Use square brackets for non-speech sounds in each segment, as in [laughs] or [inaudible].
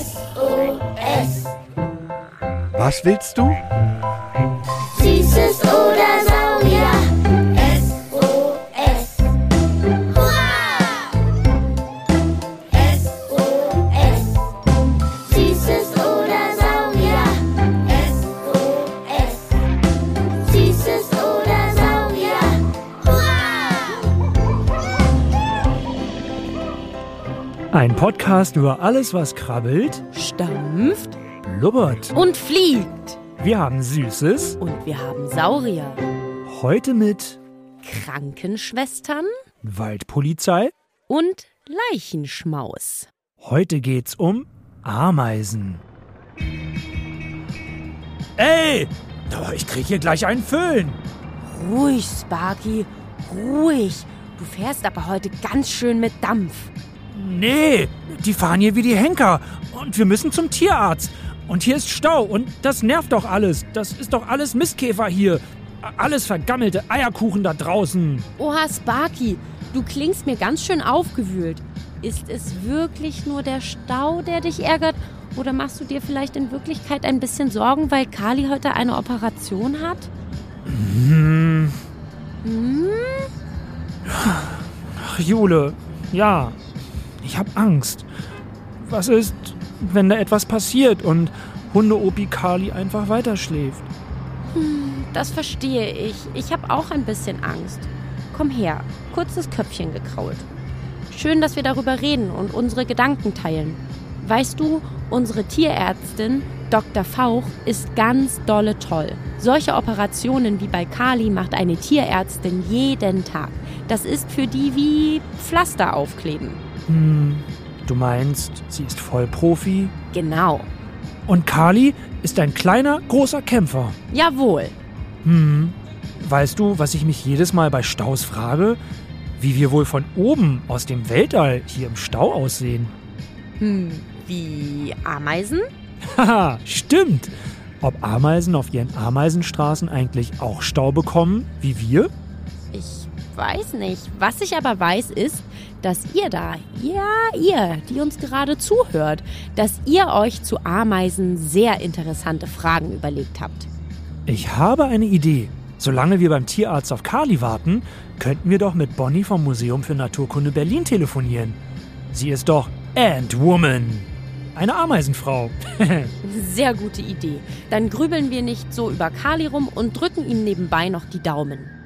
SOS. Was willst du? Ein Podcast über alles, was krabbelt, stampft blubbert. und fliegt. Wir haben Süßes. Und wir haben Saurier, Heute mit Krankenschwestern Waldpolizei. und Leichenschmaus. Heute geht's um Ameisen. Ey! Ich krieg hier gleich einen Föhn. Ruhig, Sparky, ruhig. Du fährst aber heute ganz schön mit Dampf. Nee, die fahren hier wie die Henker. Und wir müssen zum Tierarzt. Und hier ist Stau. Und das nervt doch alles. Das ist doch alles Mistkäfer hier. Alles vergammelte Eierkuchen da draußen. Oha, Sparky, du klingst mir ganz schön aufgewühlt. Ist es wirklich nur der Stau, der dich ärgert? Oder machst du dir vielleicht in Wirklichkeit ein bisschen Sorgen, weil Kali heute eine Operation hat? Hm. Hm? Ach, Jule, ja. Ich hab Angst. Was ist, wenn da etwas passiert und Hunde-Opi Kali einfach weiterschläft? Das verstehe ich. Ich habe auch ein bisschen Angst. Komm her, kurzes Köpfchen gekrault. Schön, dass wir darüber reden und unsere Gedanken teilen. Weißt du, unsere Tierärztin, Dr. Fauch, ist ganz dolle toll. Solche Operationen wie bei Kali macht eine Tierärztin jeden Tag. Das ist für die wie Pflaster aufkleben. Hm, du meinst, sie ist Vollprofi? Genau. Und Kali ist ein kleiner, großer Kämpfer. Jawohl. Hm. Weißt du, was ich mich jedes Mal bei Staus frage? Wie wir wohl von oben aus dem Weltall hier im Stau aussehen. Hm, wie Ameisen? Haha, stimmt. Ob Ameisen auf ihren Ameisenstraßen eigentlich auch Stau bekommen, wie wir? Ich weiß nicht. Was ich aber weiß, ist, dass ihr da, ja, ihr, die uns gerade zuhört, dass ihr euch zu Ameisen sehr interessante Fragen überlegt habt. Ich habe eine Idee. Solange wir beim Tierarzt auf Kali warten, könnten wir doch mit Bonnie vom Museum für Naturkunde Berlin telefonieren. Sie ist doch Ant-Woman. Eine Ameisenfrau. [laughs] Sehr gute Idee. Dann grübeln wir nicht so über Kali rum und drücken ihm nebenbei noch die Daumen.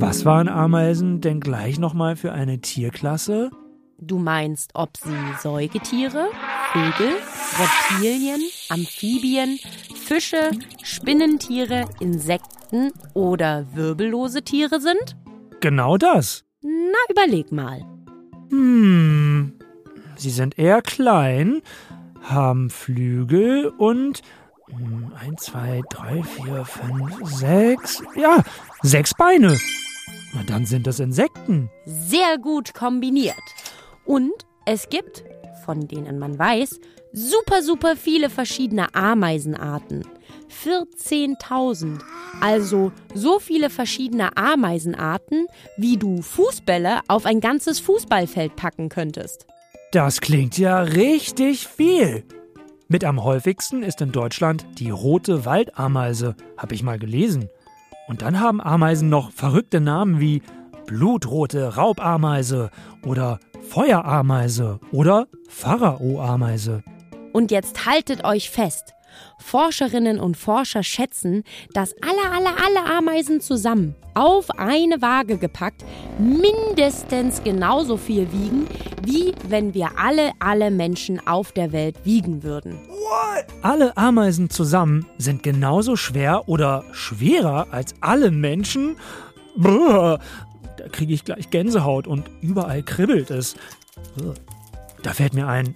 Was waren Ameisen denn gleich nochmal für eine Tierklasse? Du meinst, ob sie Säugetiere, Vögel, Reptilien, Amphibien, Fische, Spinnentiere, Insekten oder wirbellose Tiere sind? Genau das. Na, überleg mal. Hm. Sie sind eher klein, haben Flügel und. hm, Eins, zwei, drei, vier, fünf, sechs. Ja, sechs Beine. Na, dann sind das Insekten. Sehr gut kombiniert. Und es gibt, von denen man weiß, super, super viele verschiedene Ameisenarten. 14.000. Also so viele verschiedene Ameisenarten, wie du Fußbälle auf ein ganzes Fußballfeld packen könntest. Das klingt ja richtig viel. Mit am häufigsten ist in Deutschland die rote Waldameise, habe ich mal gelesen. Und dann haben Ameisen noch verrückte Namen wie blutrote Raubameise oder Feuerameise oder Pharaoameise. Und jetzt haltet euch fest. Forscherinnen und Forscher schätzen, dass alle, alle, alle Ameisen zusammen auf eine Waage gepackt mindestens genauso viel wiegen, wie wenn wir alle, alle Menschen auf der Welt wiegen würden. Alle Ameisen zusammen sind genauso schwer oder schwerer als alle Menschen. Brr, da kriege ich gleich Gänsehaut und überall kribbelt es. Da fällt mir ein,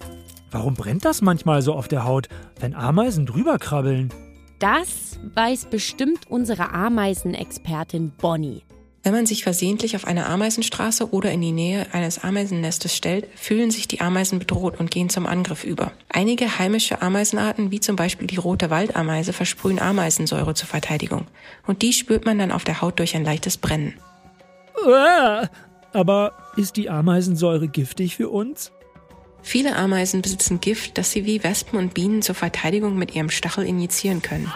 warum brennt das manchmal so auf der Haut, wenn Ameisen drüber krabbeln? Das weiß bestimmt unsere Ameisenexpertin Bonnie. Wenn man sich versehentlich auf eine Ameisenstraße oder in die Nähe eines Ameisennestes stellt, fühlen sich die Ameisen bedroht und gehen zum Angriff über. Einige heimische Ameisenarten, wie zum Beispiel die rote Waldameise, versprühen Ameisensäure zur Verteidigung. Und die spürt man dann auf der Haut durch ein leichtes Brennen. Uah. Aber ist die Ameisensäure giftig für uns? Viele Ameisen besitzen Gift, das sie wie Wespen und Bienen zur Verteidigung mit ihrem Stachel injizieren können.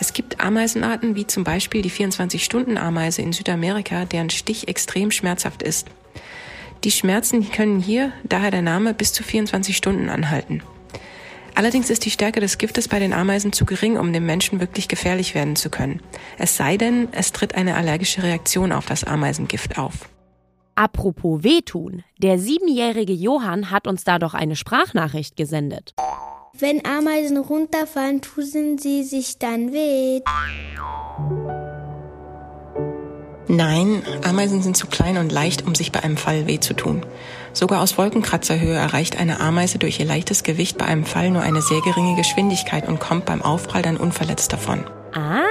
Es gibt Ameisenarten wie zum Beispiel die 24-Stunden-Ameise in Südamerika, deren Stich extrem schmerzhaft ist. Die Schmerzen können hier, daher der Name, bis zu 24 Stunden anhalten. Allerdings ist die Stärke des Giftes bei den Ameisen zu gering, um dem Menschen wirklich gefährlich werden zu können. Es sei denn, es tritt eine allergische Reaktion auf das Ameisengift auf. Apropos wehtun, der siebenjährige Johann hat uns da doch eine Sprachnachricht gesendet. Wenn Ameisen runterfallen, tun sie sich dann weh. Nein, Ameisen sind zu klein und leicht, um sich bei einem Fall weh zu tun. Sogar aus Wolkenkratzerhöhe erreicht eine Ameise durch ihr leichtes Gewicht bei einem Fall nur eine sehr geringe Geschwindigkeit und kommt beim Aufprall dann unverletzt davon. Ah,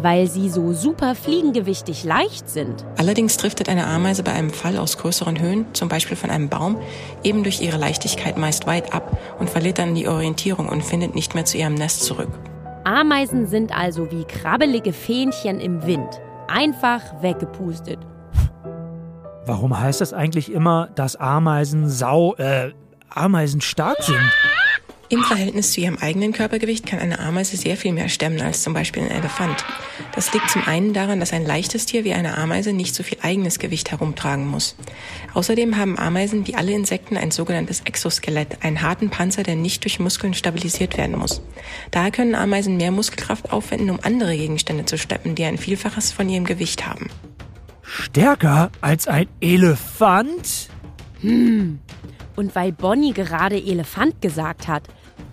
weil sie so super fliegengewichtig leicht sind. Allerdings driftet eine Ameise bei einem Fall aus größeren Höhen, zum Beispiel von einem Baum, eben durch ihre Leichtigkeit meist weit ab und verliert dann die Orientierung und findet nicht mehr zu ihrem Nest zurück. Ameisen sind also wie krabbelige Fähnchen im Wind. Einfach weggepustet. Warum heißt das eigentlich immer, dass Ameisen sau, äh, Ameisen stark sind? Im Verhältnis zu ihrem eigenen Körpergewicht kann eine Ameise sehr viel mehr stemmen als zum Beispiel ein Elefant. Das liegt zum einen daran, dass ein leichtes Tier wie eine Ameise nicht so viel eigenes Gewicht herumtragen muss. Außerdem haben Ameisen wie alle Insekten ein sogenanntes Exoskelett, einen harten Panzer, der nicht durch Muskeln stabilisiert werden muss. Daher können Ameisen mehr Muskelkraft aufwenden, um andere Gegenstände zu steppen, die ein Vielfaches von ihrem Gewicht haben. Stärker als ein Elefant? Und weil Bonnie gerade Elefant gesagt hat,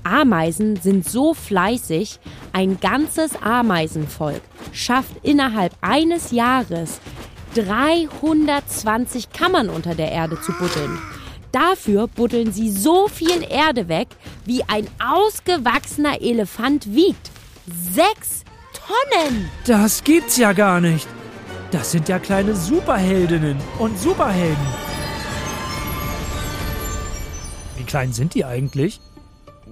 Ameisen sind so fleißig, ein ganzes Ameisenvolk schafft innerhalb eines Jahres 320 Kammern unter der Erde zu buddeln. Dafür buddeln sie so viel Erde weg, wie ein ausgewachsener Elefant wiegt. Sechs Tonnen! Das gibt's ja gar nicht. Das sind ja kleine Superheldinnen und Superhelden. Wie klein sind die eigentlich?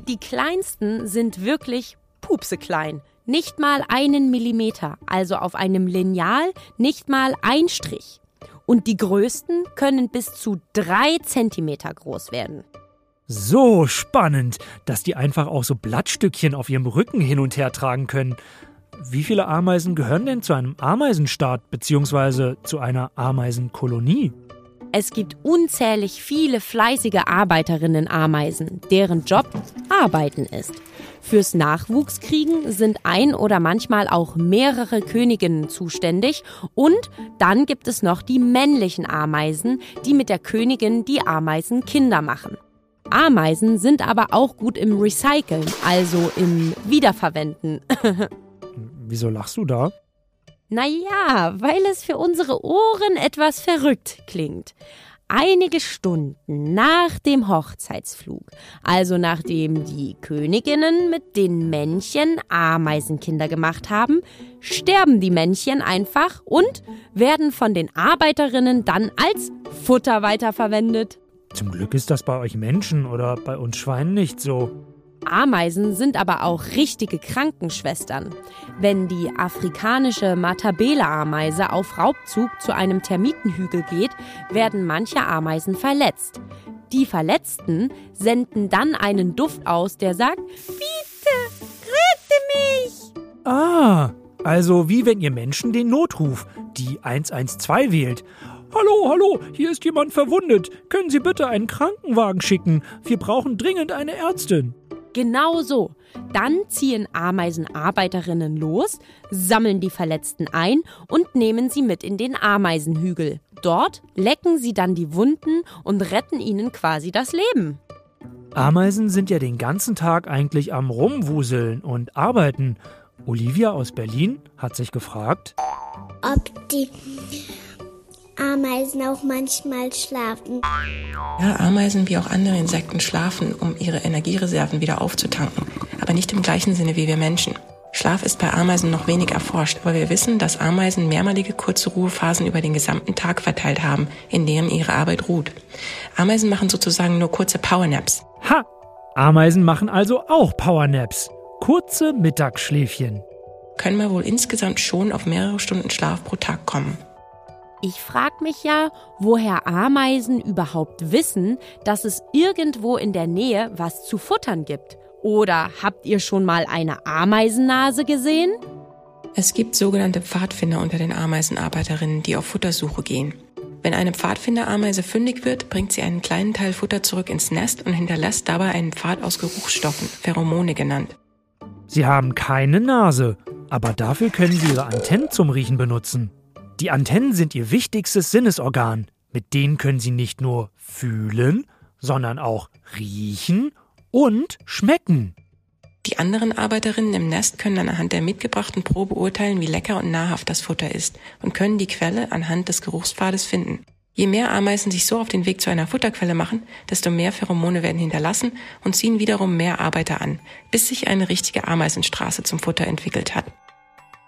Die kleinsten sind wirklich pupseklein. Nicht mal einen Millimeter, also auf einem Lineal nicht mal ein Strich. Und die größten können bis zu drei Zentimeter groß werden. So spannend, dass die einfach auch so Blattstückchen auf ihrem Rücken hin und her tragen können. Wie viele Ameisen gehören denn zu einem Ameisenstaat bzw. zu einer Ameisenkolonie? Es gibt unzählig viele fleißige Arbeiterinnen-Ameisen, deren Job Arbeiten ist. Fürs Nachwuchskriegen sind ein oder manchmal auch mehrere Königinnen zuständig und dann gibt es noch die männlichen Ameisen, die mit der Königin die Ameisenkinder machen. Ameisen sind aber auch gut im Recyceln, also im Wiederverwenden. [laughs] Wieso lachst du da? Naja, weil es für unsere Ohren etwas verrückt klingt. Einige Stunden nach dem Hochzeitsflug, also nachdem die Königinnen mit den Männchen Ameisenkinder gemacht haben, sterben die Männchen einfach und werden von den Arbeiterinnen dann als Futter weiterverwendet. Zum Glück ist das bei euch Menschen oder bei uns Schweinen nicht so. Ameisen sind aber auch richtige Krankenschwestern. Wenn die afrikanische Matabele-Ameise auf Raubzug zu einem Termitenhügel geht, werden manche Ameisen verletzt. Die Verletzten senden dann einen Duft aus, der sagt, Bitte, rette mich! Ah, also wie wenn ihr Menschen den Notruf, die 112 wählt. Hallo, hallo, hier ist jemand verwundet. Können Sie bitte einen Krankenwagen schicken? Wir brauchen dringend eine Ärztin. Genau so. Dann ziehen Ameisenarbeiterinnen los, sammeln die Verletzten ein und nehmen sie mit in den Ameisenhügel. Dort lecken sie dann die Wunden und retten ihnen quasi das Leben. Ameisen sind ja den ganzen Tag eigentlich am Rumwuseln und arbeiten. Olivia aus Berlin hat sich gefragt, Ob die Ameisen auch manchmal schlafen. Ja, Ameisen wie auch andere Insekten schlafen, um ihre Energiereserven wieder aufzutanken, aber nicht im gleichen Sinne wie wir Menschen. Schlaf ist bei Ameisen noch wenig erforscht, aber wir wissen, dass Ameisen mehrmalige kurze Ruhephasen über den gesamten Tag verteilt haben, in denen ihre Arbeit ruht. Ameisen machen sozusagen nur kurze Powernaps. Ha! Ameisen machen also auch Powernaps. Kurze Mittagsschläfchen. Können wir wohl insgesamt schon auf mehrere Stunden Schlaf pro Tag kommen. Ich frage mich ja, woher Ameisen überhaupt wissen, dass es irgendwo in der Nähe was zu futtern gibt. Oder habt ihr schon mal eine Ameisennase gesehen? Es gibt sogenannte Pfadfinder unter den Ameisenarbeiterinnen, die auf Futtersuche gehen. Wenn eine Pfadfinderameise fündig wird, bringt sie einen kleinen Teil Futter zurück ins Nest und hinterlässt dabei einen Pfad aus Geruchsstoffen, Pheromone genannt. Sie haben keine Nase, aber dafür können Sie Ihre Antennen zum Riechen benutzen. Die Antennen sind Ihr wichtigstes Sinnesorgan. Mit denen können Sie nicht nur fühlen, sondern auch riechen und schmecken. Die anderen Arbeiterinnen im Nest können anhand der mitgebrachten Probe beurteilen, wie lecker und nahrhaft das Futter ist und können die Quelle anhand des Geruchspfades finden. Je mehr Ameisen sich so auf den Weg zu einer Futterquelle machen, desto mehr Pheromone werden hinterlassen und ziehen wiederum mehr Arbeiter an, bis sich eine richtige Ameisenstraße zum Futter entwickelt hat.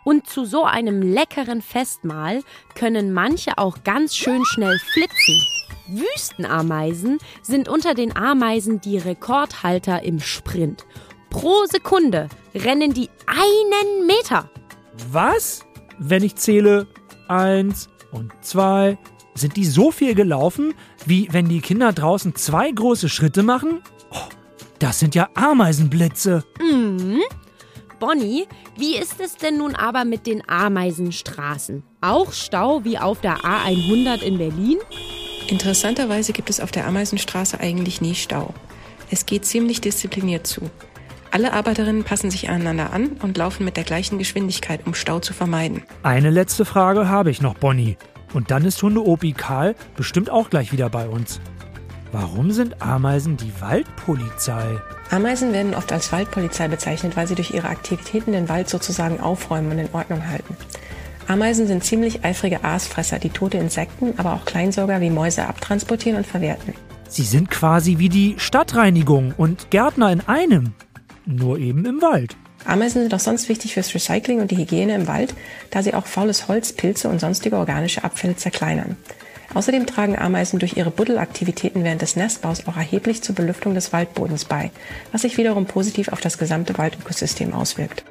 Und zu so einem leckeren Festmahl können manche auch ganz schön schnell flitzen. Wüstenameisen sind unter den Ameisen die Rekordhalter im Sprint. Pro Sekunde rennen die einen Meter. Was? Wenn ich zähle eins und zwei, sind die so viel gelaufen, wie wenn die Kinder draußen zwei große Schritte machen? Oh, das sind ja Ameisenblitze. Mhm. Bonnie, wie ist es denn nun aber mit den Ameisenstraßen? Auch Stau wie auf der A100 in Berlin? Interessanterweise gibt es auf der Ameisenstraße eigentlich nie Stau. Es geht ziemlich diszipliniert zu. Alle Arbeiterinnen passen sich aneinander an und laufen mit der gleichen Geschwindigkeit, um Stau zu vermeiden. Eine letzte Frage habe ich noch, Bonnie. Und dann ist Hunde-Opi Karl bestimmt auch gleich wieder bei uns. Warum sind Ameisen die Waldpolizei? Ameisen werden oft als Waldpolizei bezeichnet, weil sie durch ihre Aktivitäten den Wald sozusagen aufräumen und in Ordnung halten. Ameisen sind ziemlich eifrige Aasfresser, die tote Insekten, aber auch Kleinsauger wie Mäuse abtransportieren und verwerten. Sie sind quasi wie die Stadtreinigung und Gärtner in einem, nur eben im Wald. Ameisen sind auch sonst wichtig fürs Recycling und die Hygiene im Wald, da sie auch faules Holz, Pilze und sonstige organische Abfälle zerkleinern. Außerdem tragen Ameisen durch ihre Buddelaktivitäten während des Nestbaus auch erheblich zur Belüftung des Waldbodens bei, was sich wiederum positiv auf das gesamte Waldökosystem auswirkt.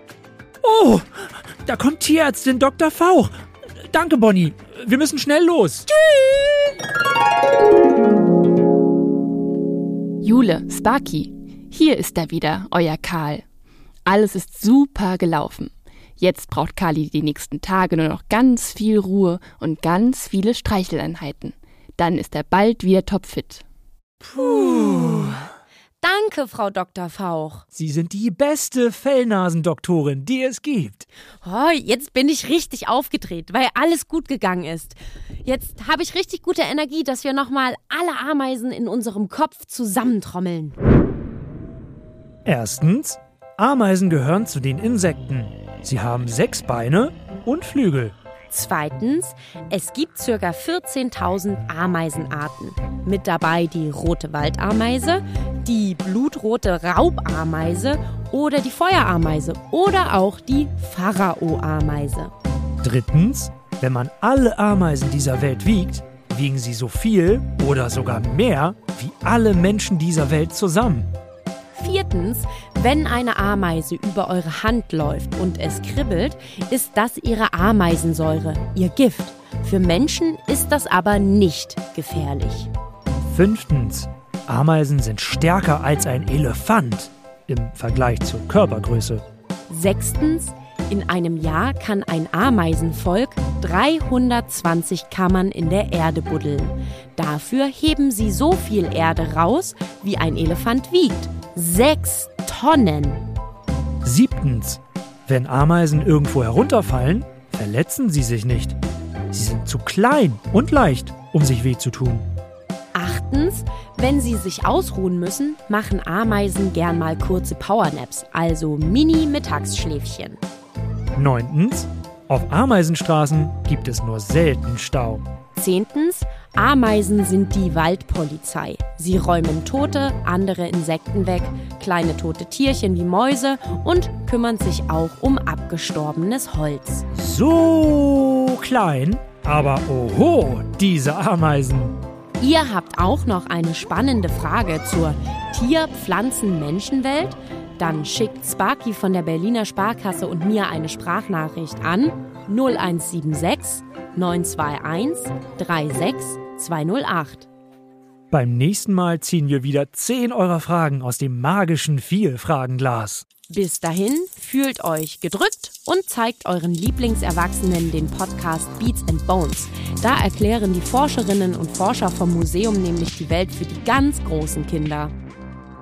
Oh, da kommt Tierärztin Dr. Fauch. Danke, Bonnie. Wir müssen schnell los. Tschüss. Jule, Sparky, hier ist er wieder, euer Karl. Alles ist super gelaufen. Jetzt braucht Kali die nächsten Tage nur noch ganz viel Ruhe und ganz viele Streicheleinheiten. Dann ist er bald wieder topfit. Puh. Danke, Frau Dr. Fauch. Sie sind die beste Fellnasendoktorin, die es gibt. Oh, jetzt bin ich richtig aufgedreht, weil alles gut gegangen ist. Jetzt habe ich richtig gute Energie, dass wir nochmal alle Ameisen in unserem Kopf zusammentrommeln. Erstens, Ameisen gehören zu den Insekten. Sie haben sechs Beine und Flügel. Zweitens, es gibt ca. 14.000 Ameisenarten. Mit dabei die rote Waldameise, die blutrote Raubameise oder die Feuerameise oder auch die Pharao-Ameise. Drittens, wenn man alle Ameisen dieser Welt wiegt, wiegen sie so viel oder sogar mehr wie alle Menschen dieser Welt zusammen. Viertens, wenn eine Ameise über eure Hand läuft und es kribbelt, ist das ihre Ameisensäure, ihr Gift. Für Menschen ist das aber nicht gefährlich. Fünftens, Ameisen sind stärker als ein Elefant im Vergleich zur Körpergröße. Sechstens, in einem Jahr kann ein Ameisenvolk 320 Kammern in der Erde buddeln. Dafür heben sie so viel Erde raus, wie ein Elefant wiegt. Sechs Tonnen. Siebtens. Wenn Ameisen irgendwo herunterfallen, verletzen sie sich nicht. Sie sind zu klein und leicht, um sich weh zu tun. Achtens, wenn sie sich ausruhen müssen, machen Ameisen gern mal kurze Powernaps, also Mini-Mittagsschläfchen. Neuntens, auf Ameisenstraßen gibt es nur selten Stau. Zehntens, Ameisen sind die Waldpolizei. Sie räumen tote, andere Insekten weg, kleine tote Tierchen wie Mäuse und kümmern sich auch um abgestorbenes Holz. So klein, aber oho, diese Ameisen. Ihr habt auch noch eine spannende Frage zur Tier-, Pflanzen-, Menschenwelt? Dann schickt Sparky von der Berliner Sparkasse und mir eine Sprachnachricht an 0176 921 36208. Beim nächsten Mal ziehen wir wieder 10 eurer Fragen aus dem magischen Vielfragenglas. Bis dahin fühlt euch gedrückt und zeigt euren Lieblingserwachsenen den Podcast Beats and Bones. Da erklären die Forscherinnen und Forscher vom Museum nämlich die Welt für die ganz großen Kinder.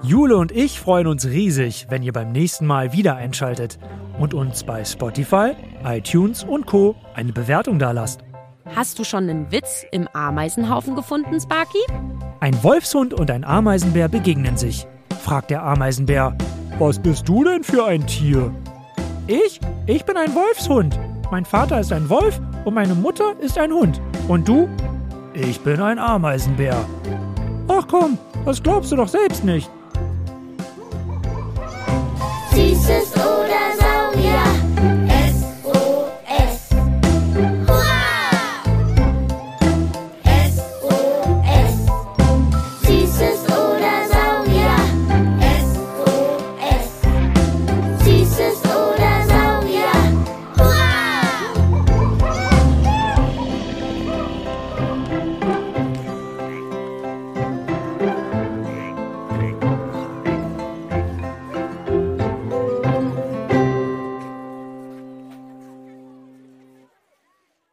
Jule und ich freuen uns riesig, wenn ihr beim nächsten Mal wieder einschaltet und uns bei Spotify, iTunes und Co. eine Bewertung dalasst. Hast du schon einen Witz im Ameisenhaufen gefunden, Sparky? Ein Wolfshund und ein Ameisenbär begegnen sich. Fragt der Ameisenbär, was bist du denn für ein Tier? Ich? Ich bin ein Wolfshund. Mein Vater ist ein Wolf und meine Mutter ist ein Hund. Und du? Ich bin ein Ameisenbär. Ach komm, das glaubst du doch selbst nicht. Süßes oder